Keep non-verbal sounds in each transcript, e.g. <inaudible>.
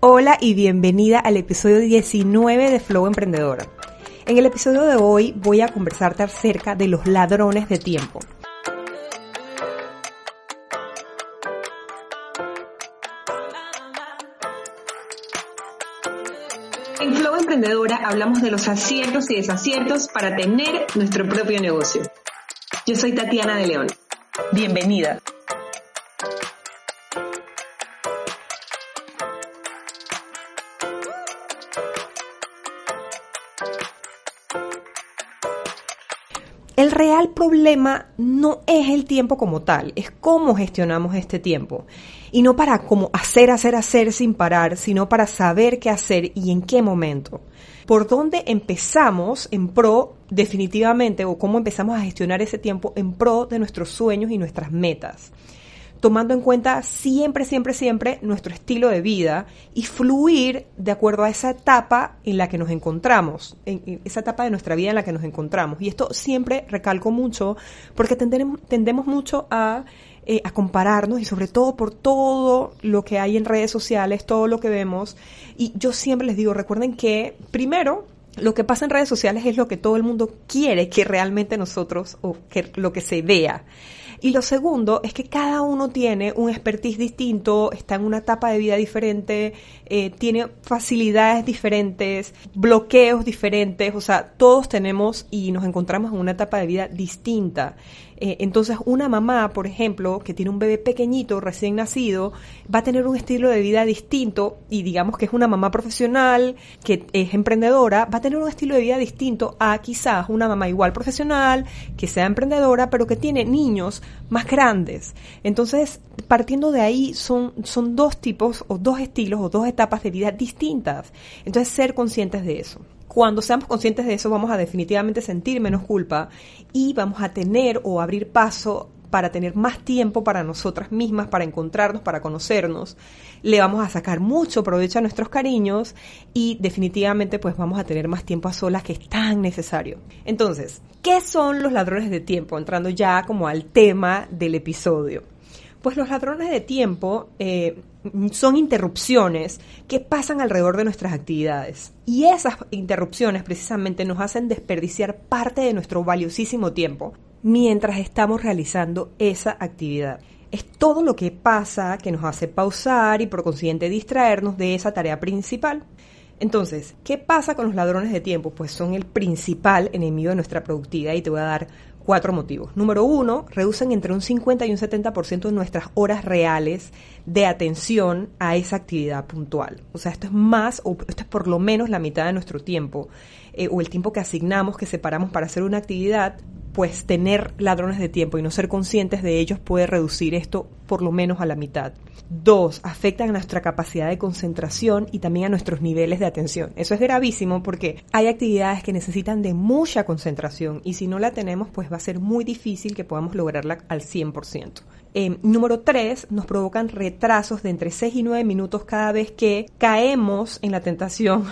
Hola y bienvenida al episodio 19 de Flow Emprendedora. En el episodio de hoy voy a conversarte acerca de los ladrones de tiempo. En Flow Emprendedora hablamos de los aciertos y desaciertos para tener nuestro propio negocio. Yo soy Tatiana de León. Bienvenida. El real problema no es el tiempo como tal, es cómo gestionamos este tiempo. Y no para como hacer, hacer, hacer sin parar, sino para saber qué hacer y en qué momento. Por dónde empezamos en pro definitivamente o cómo empezamos a gestionar ese tiempo en pro de nuestros sueños y nuestras metas tomando en cuenta siempre, siempre, siempre nuestro estilo de vida y fluir de acuerdo a esa etapa en la que nos encontramos, en, esa etapa de nuestra vida en la que nos encontramos. Y esto siempre recalco mucho porque tendemos, tendemos mucho a, eh, a compararnos y sobre todo por todo lo que hay en redes sociales, todo lo que vemos. Y yo siempre les digo, recuerden que primero, lo que pasa en redes sociales es lo que todo el mundo quiere que realmente nosotros o que lo que se vea. Y lo segundo es que cada uno tiene un expertise distinto, está en una etapa de vida diferente, eh, tiene facilidades diferentes, bloqueos diferentes, o sea, todos tenemos y nos encontramos en una etapa de vida distinta. Eh, entonces, una mamá, por ejemplo, que tiene un bebé pequeñito, recién nacido, va a tener un estilo de vida distinto y digamos que es una mamá profesional, que es emprendedora, va a tener un estilo de vida distinto a quizás una mamá igual profesional, que sea emprendedora, pero que tiene niños más grandes. Entonces, partiendo de ahí, son, son dos tipos o dos estilos o dos etapas de vida distintas. Entonces, ser conscientes de eso. Cuando seamos conscientes de eso, vamos a definitivamente sentir menos culpa y vamos a tener o abrir paso para tener más tiempo para nosotras mismas, para encontrarnos, para conocernos. Le vamos a sacar mucho provecho a nuestros cariños y definitivamente pues vamos a tener más tiempo a solas que es tan necesario. Entonces, ¿qué son los ladrones de tiempo? Entrando ya como al tema del episodio. Pues los ladrones de tiempo eh, son interrupciones que pasan alrededor de nuestras actividades. Y esas interrupciones precisamente nos hacen desperdiciar parte de nuestro valiosísimo tiempo mientras estamos realizando esa actividad. Es todo lo que pasa que nos hace pausar y por consiguiente distraernos de esa tarea principal. Entonces, ¿qué pasa con los ladrones de tiempo? Pues son el principal enemigo de nuestra productividad y te voy a dar cuatro motivos. Número uno, reducen entre un 50 y un 70% de nuestras horas reales de atención a esa actividad puntual. O sea, esto es más, o esto es por lo menos la mitad de nuestro tiempo, eh, o el tiempo que asignamos, que separamos para hacer una actividad, pues tener ladrones de tiempo y no ser conscientes de ellos puede reducir esto por lo menos a la mitad. Dos, afectan a nuestra capacidad de concentración y también a nuestros niveles de atención. Eso es gravísimo porque hay actividades que necesitan de mucha concentración y si no la tenemos, pues va a ser muy difícil que podamos lograrla al 100%. Eh, número tres, nos provocan retrasos de entre 6 y 9 minutos cada vez que caemos en la tentación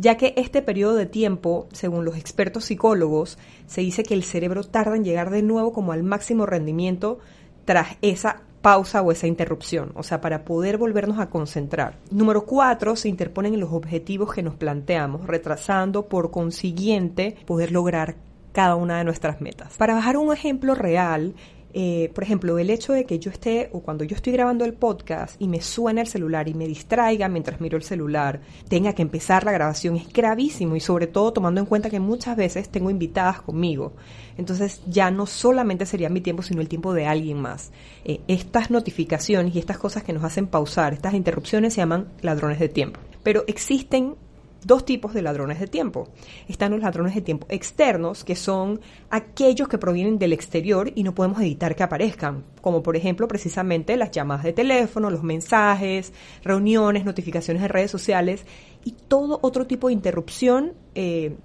ya que este periodo de tiempo, según los expertos psicólogos, se dice que el cerebro tarda en llegar de nuevo como al máximo rendimiento tras esa pausa o esa interrupción, o sea, para poder volvernos a concentrar. Número cuatro, se interponen en los objetivos que nos planteamos, retrasando por consiguiente poder lograr cada una de nuestras metas. Para bajar un ejemplo real, eh, por ejemplo, el hecho de que yo esté, o cuando yo estoy grabando el podcast y me suena el celular y me distraiga mientras miro el celular, tenga que empezar la grabación, es gravísimo y sobre todo tomando en cuenta que muchas veces tengo invitadas conmigo. Entonces ya no solamente sería mi tiempo, sino el tiempo de alguien más. Eh, estas notificaciones y estas cosas que nos hacen pausar, estas interrupciones se llaman ladrones de tiempo. Pero existen dos tipos de ladrones de tiempo. Están los ladrones de tiempo externos, que son aquellos que provienen del exterior y no podemos evitar que aparezcan, como por ejemplo precisamente las llamadas de teléfono, los mensajes, reuniones, notificaciones de redes sociales y todo otro tipo de interrupción. Eh,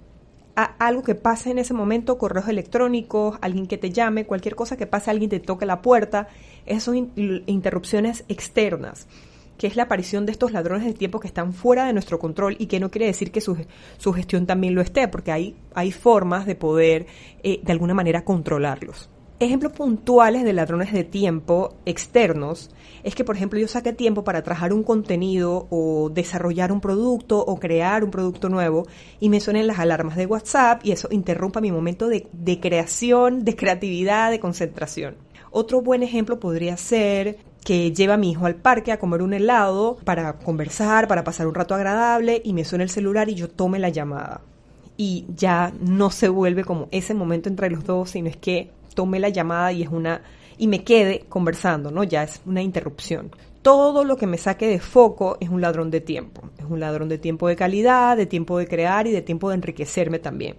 algo que pase en ese momento, correos electrónicos, alguien que te llame, cualquier cosa que pase, alguien te toque la puerta, esas son interrupciones externas que es la aparición de estos ladrones de tiempo que están fuera de nuestro control y que no quiere decir que su, su gestión también lo esté, porque hay, hay formas de poder eh, de alguna manera controlarlos. Ejemplos puntuales de ladrones de tiempo externos es que, por ejemplo, yo saque tiempo para trabajar un contenido o desarrollar un producto o crear un producto nuevo y me suenen las alarmas de WhatsApp y eso interrumpa mi momento de, de creación, de creatividad, de concentración. Otro buen ejemplo podría ser que lleva a mi hijo al parque a comer un helado para conversar, para pasar un rato agradable y me suena el celular y yo tome la llamada. Y ya no se vuelve como ese momento entre los dos, sino es que tome la llamada y es una y me quede conversando, ¿no? Ya es una interrupción. Todo lo que me saque de foco es un ladrón de tiempo. Es un ladrón de tiempo de calidad, de tiempo de crear y de tiempo de enriquecerme también.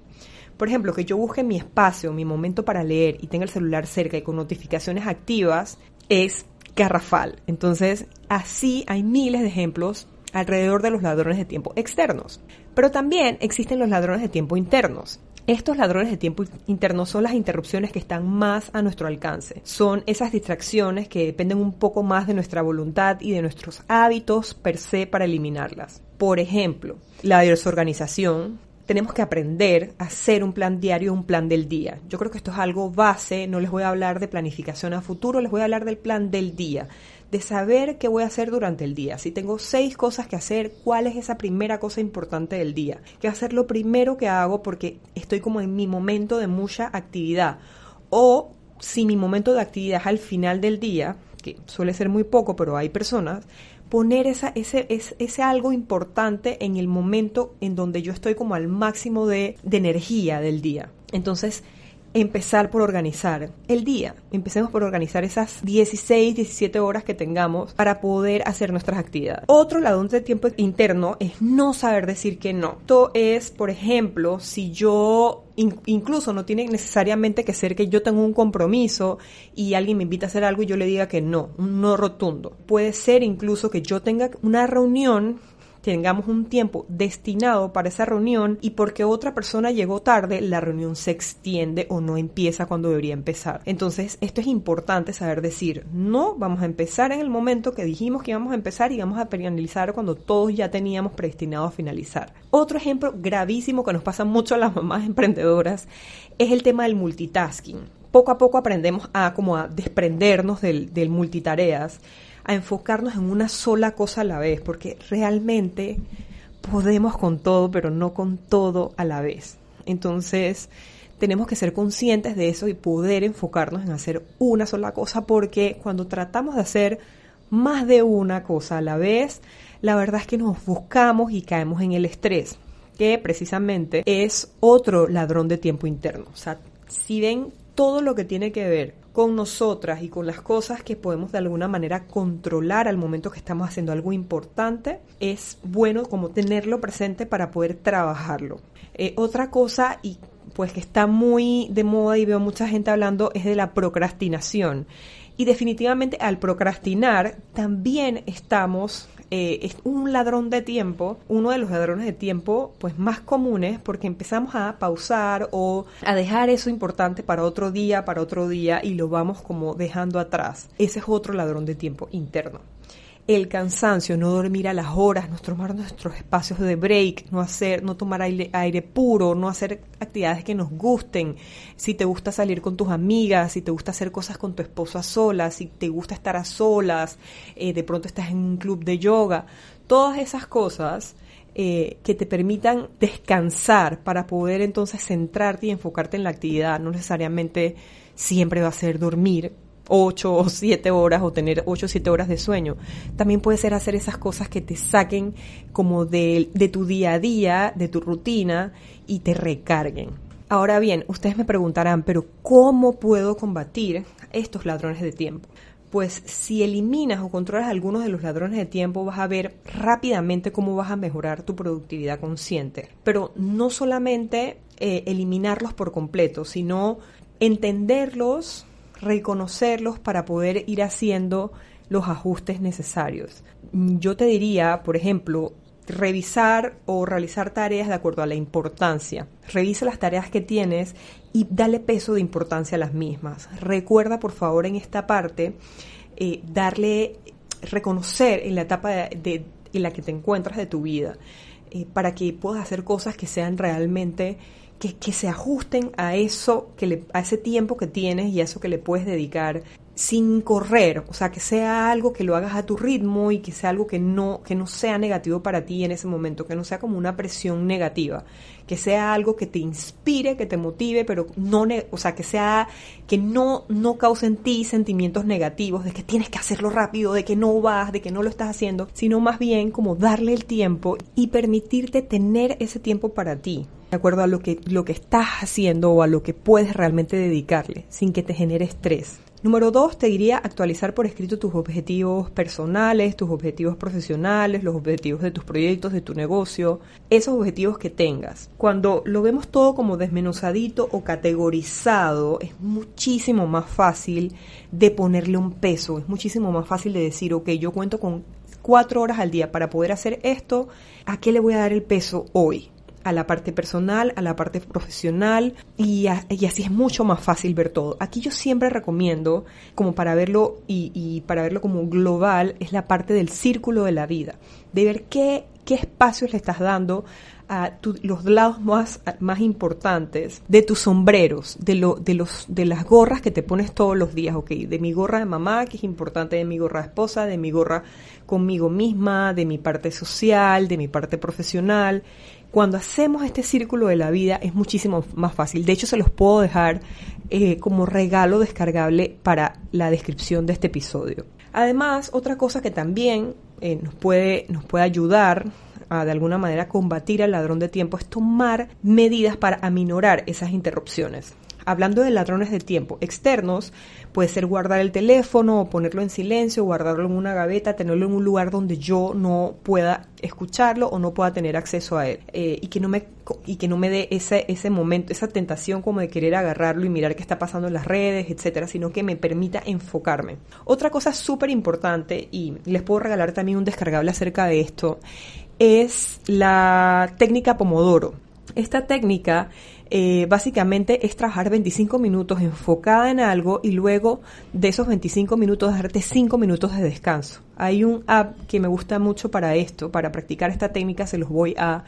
Por ejemplo, que yo busque mi espacio, mi momento para leer y tenga el celular cerca y con notificaciones activas es garrafal. Entonces, así hay miles de ejemplos alrededor de los ladrones de tiempo externos. Pero también existen los ladrones de tiempo internos. Estos ladrones de tiempo interno son las interrupciones que están más a nuestro alcance. Son esas distracciones que dependen un poco más de nuestra voluntad y de nuestros hábitos per se para eliminarlas. Por ejemplo, la desorganización, tenemos que aprender a hacer un plan diario, un plan del día. Yo creo que esto es algo base, no les voy a hablar de planificación a futuro, les voy a hablar del plan del día de saber qué voy a hacer durante el día. Si tengo seis cosas que hacer, ¿cuál es esa primera cosa importante del día? ¿Qué ser lo primero que hago porque estoy como en mi momento de mucha actividad? O si mi momento de actividad es al final del día, que suele ser muy poco, pero hay personas, poner esa, ese, ese, ese, algo importante en el momento en donde yo estoy como al máximo de, de energía del día. Entonces, empezar por organizar el día. Empecemos por organizar esas 16, 17 horas que tengamos para poder hacer nuestras actividades. Otro lado de tiempo interno es no saber decir que no. Esto es, por ejemplo, si yo incluso no tiene necesariamente que ser que yo tenga un compromiso y alguien me invita a hacer algo y yo le diga que no, un no rotundo. Puede ser incluso que yo tenga una reunión tengamos un tiempo destinado para esa reunión y porque otra persona llegó tarde, la reunión se extiende o no empieza cuando debería empezar. Entonces, esto es importante saber decir, no, vamos a empezar en el momento que dijimos que íbamos a empezar y vamos a finalizar cuando todos ya teníamos predestinado a finalizar. Otro ejemplo gravísimo que nos pasa mucho a las mamás emprendedoras es el tema del multitasking. Poco a poco aprendemos a como a desprendernos del, del multitareas a enfocarnos en una sola cosa a la vez, porque realmente podemos con todo, pero no con todo a la vez. Entonces, tenemos que ser conscientes de eso y poder enfocarnos en hacer una sola cosa, porque cuando tratamos de hacer más de una cosa a la vez, la verdad es que nos buscamos y caemos en el estrés, que precisamente es otro ladrón de tiempo interno. O sea, si ven todo lo que tiene que ver con nosotras y con las cosas que podemos de alguna manera controlar al momento que estamos haciendo algo importante, es bueno como tenerlo presente para poder trabajarlo. Eh, otra cosa, y pues que está muy de moda y veo mucha gente hablando, es de la procrastinación. Y definitivamente al procrastinar también estamos eh, es un ladrón de tiempo, uno de los ladrones de tiempo pues más comunes porque empezamos a pausar o a dejar eso importante para otro día, para otro día y lo vamos como dejando atrás. Ese es otro ladrón de tiempo interno el cansancio, no dormir a las horas, no tomar nuestros espacios de break, no hacer, no tomar aire, aire, puro, no hacer actividades que nos gusten. Si te gusta salir con tus amigas, si te gusta hacer cosas con tu esposo a solas, si te gusta estar a solas, eh, de pronto estás en un club de yoga, todas esas cosas eh, que te permitan descansar para poder entonces centrarte y enfocarte en la actividad, no necesariamente siempre va a ser dormir, 8 o 7 horas o tener 8 o 7 horas de sueño. También puede ser hacer esas cosas que te saquen como de, de tu día a día, de tu rutina y te recarguen. Ahora bien, ustedes me preguntarán, pero ¿cómo puedo combatir estos ladrones de tiempo? Pues si eliminas o controlas algunos de los ladrones de tiempo, vas a ver rápidamente cómo vas a mejorar tu productividad consciente. Pero no solamente eh, eliminarlos por completo, sino entenderlos, reconocerlos para poder ir haciendo los ajustes necesarios. Yo te diría, por ejemplo, revisar o realizar tareas de acuerdo a la importancia. Revisa las tareas que tienes y dale peso de importancia a las mismas. Recuerda, por favor, en esta parte, eh, darle, reconocer en la etapa de, en la que te encuentras de tu vida, eh, para que puedas hacer cosas que sean realmente que, se ajusten a eso, que a ese tiempo que tienes y a eso que le puedes dedicar sin correr, o sea, que sea algo que lo hagas a tu ritmo y que sea algo que no, que no sea negativo para ti en ese momento, que no sea como una presión negativa, que sea algo que te inspire, que te motive, pero no, o sea, que sea, que no, no cause en ti sentimientos negativos de que tienes que hacerlo rápido, de que no vas, de que no lo estás haciendo, sino más bien como darle el tiempo y permitirte tener ese tiempo para ti, de acuerdo a lo que, lo que estás haciendo o a lo que puedes realmente dedicarle, sin que te genere estrés. Número dos, te diría actualizar por escrito tus objetivos personales, tus objetivos profesionales, los objetivos de tus proyectos, de tu negocio, esos objetivos que tengas. Cuando lo vemos todo como desmenuzadito o categorizado, es muchísimo más fácil de ponerle un peso, es muchísimo más fácil de decir, ok, yo cuento con cuatro horas al día para poder hacer esto, ¿a qué le voy a dar el peso hoy? A la parte personal, a la parte profesional y, así es mucho más fácil ver todo. Aquí yo siempre recomiendo, como para verlo y, para verlo como global, es la parte del círculo de la vida, de ver qué, qué espacios le estás dando a los lados más, más importantes de tus sombreros, de, lo, de, los, de las gorras que te pones todos los días, ok, de mi gorra de mamá, que es importante, de mi gorra de esposa, de mi gorra conmigo misma, de mi parte social, de mi parte profesional, cuando hacemos este círculo de la vida es muchísimo más fácil. De hecho, se los puedo dejar eh, como regalo descargable para la descripción de este episodio. Además, otra cosa que también eh, nos, puede, nos puede ayudar a de alguna manera combatir al ladrón de tiempo es tomar medidas para aminorar esas interrupciones. Hablando de ladrones de tiempo externos, puede ser guardar el teléfono o ponerlo en silencio, guardarlo en una gaveta, tenerlo en un lugar donde yo no pueda escucharlo o no pueda tener acceso a él eh, y que no me y que no me dé ese, ese momento, esa tentación como de querer agarrarlo y mirar qué está pasando en las redes, etcétera, sino que me permita enfocarme. Otra cosa súper importante, y les puedo regalar también un descargable acerca de esto, es la técnica Pomodoro. Esta técnica eh, básicamente es trabajar 25 minutos enfocada en algo y luego de esos 25 minutos darte 5 minutos de descanso. Hay un app que me gusta mucho para esto, para practicar esta técnica se los voy a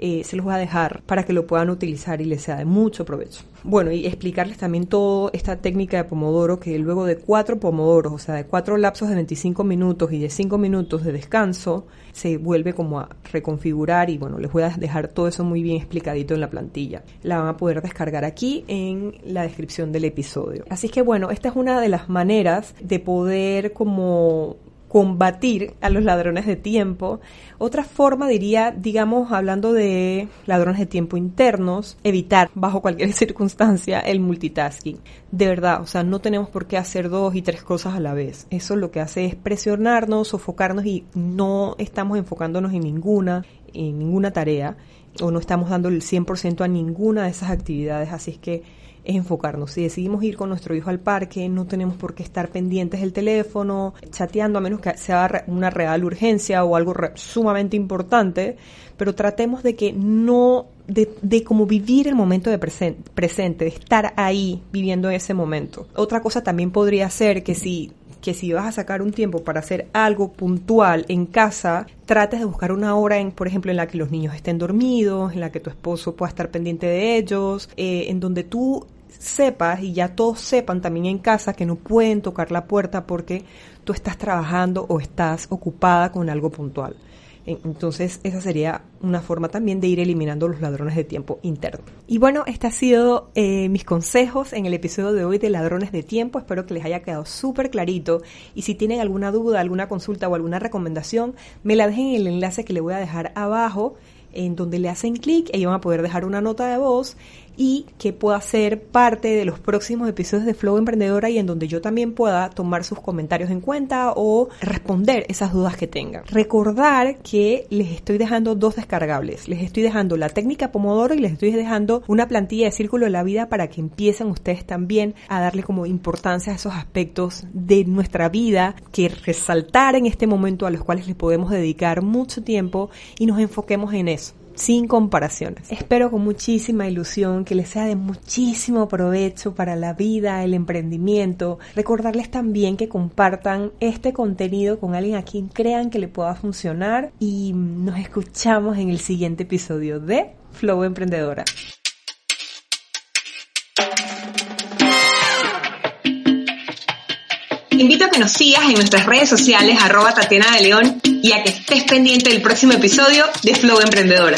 eh, se los voy a dejar para que lo puedan utilizar y les sea de mucho provecho. Bueno, y explicarles también toda esta técnica de Pomodoro, que luego de cuatro Pomodoros, o sea, de cuatro lapsos de 25 minutos y de 5 minutos de descanso, se vuelve como a reconfigurar y bueno, les voy a dejar todo eso muy bien explicadito en la plantilla. La van a poder descargar aquí en la descripción del episodio. Así que bueno, esta es una de las maneras de poder como combatir a los ladrones de tiempo. Otra forma diría, digamos, hablando de ladrones de tiempo internos, evitar bajo cualquier <laughs> circunstancia el multitasking. De verdad, o sea, no tenemos por qué hacer dos y tres cosas a la vez. Eso lo que hace es presionarnos, sofocarnos y no estamos enfocándonos en ninguna, en ninguna tarea o no estamos dando el 100% a ninguna de esas actividades. Así es que es enfocarnos. Si decidimos ir con nuestro hijo al parque, no tenemos por qué estar pendientes del teléfono, chateando, a menos que sea una real urgencia o algo sumamente importante, pero tratemos de que no, de, de como vivir el momento de presente, de estar ahí viviendo ese momento. Otra cosa también podría ser que si que si vas a sacar un tiempo para hacer algo puntual en casa, trates de buscar una hora, en, por ejemplo, en la que los niños estén dormidos, en la que tu esposo pueda estar pendiente de ellos, eh, en donde tú sepas y ya todos sepan también en casa que no pueden tocar la puerta porque tú estás trabajando o estás ocupada con algo puntual. Entonces, esa sería una forma también de ir eliminando los ladrones de tiempo interno. Y bueno, este ha sido eh, mis consejos en el episodio de hoy de ladrones de tiempo. Espero que les haya quedado súper clarito. Y si tienen alguna duda, alguna consulta o alguna recomendación, me la dejen en el enlace que le voy a dejar abajo en donde le hacen clic, ellos van a poder dejar una nota de voz y que pueda ser parte de los próximos episodios de Flow Emprendedora y en donde yo también pueda tomar sus comentarios en cuenta o responder esas dudas que tengan. Recordar que les estoy dejando dos descargables. Les estoy dejando la técnica Pomodoro y les estoy dejando una plantilla de círculo de la vida para que empiecen ustedes también a darle como importancia a esos aspectos de nuestra vida que resaltar en este momento a los cuales le podemos dedicar mucho tiempo y nos enfoquemos en eso sin comparaciones. Espero con muchísima ilusión que les sea de muchísimo provecho para la vida, el emprendimiento. Recordarles también que compartan este contenido con alguien a quien crean que le pueda funcionar y nos escuchamos en el siguiente episodio de Flow Emprendedora. Te invito a que nos sigas en nuestras redes sociales arroba Tatiana de León y a que estés pendiente del próximo episodio de Flow Emprendedora.